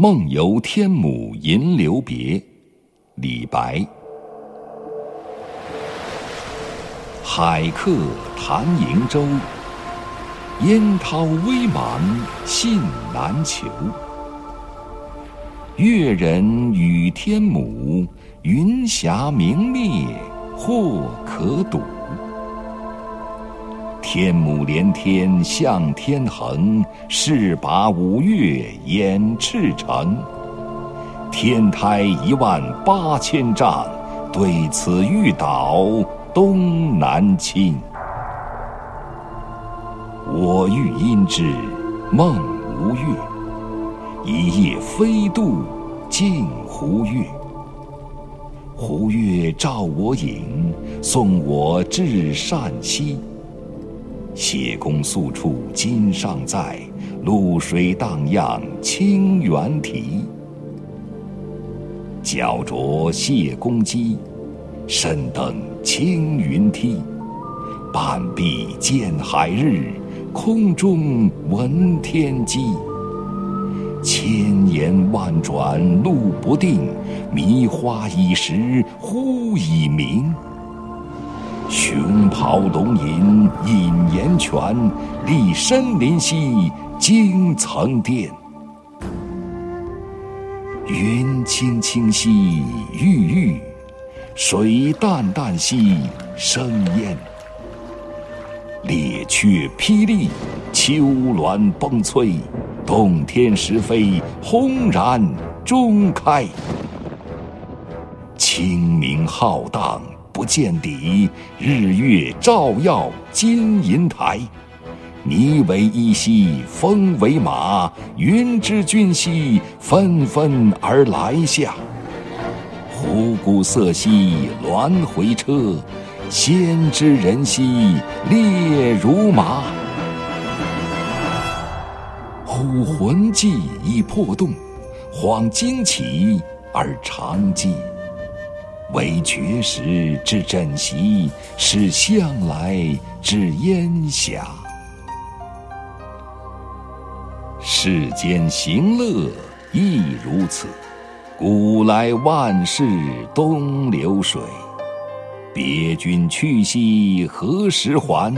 梦游天姥吟留别，李白。海客谈瀛洲，烟涛微茫信难求。越人语天姥，云霞明灭或可睹。天姥连天向天横，势拔五岳掩赤城。天台一万八千丈，对此欲倒东南倾。我欲因之梦吴越，一夜飞渡镜湖月。湖月照我影，送我至善溪。谢公宿处今尚在，渌水荡漾清猿啼。脚着谢公屐，身登青云梯。半壁见海日，空中闻天鸡。千言万转路不定，迷花易时忽已明。熊咆龙吟引岩泉，立深林兮惊层巅。云青青兮郁郁，水淡淡兮生烟。列却霹雳，丘峦崩摧，洞天石扉，轰然中开。清明浩荡。不见底，日月照耀金银台。霓为衣兮风为马，云之君兮纷纷而来下。虎鼓瑟兮鸾回车，仙之人兮列如麻。忽魂悸已魄动，恍惊起而长寂。惟绝食之枕席，是向来之烟霞。世间行乐亦如此，古来万事东流水。别君去兮何时还？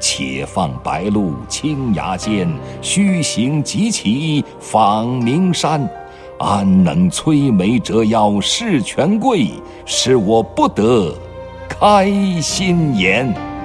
且放白鹿青崖间，须行即骑访名山。安能摧眉折腰事权贵，使我不得开心颜。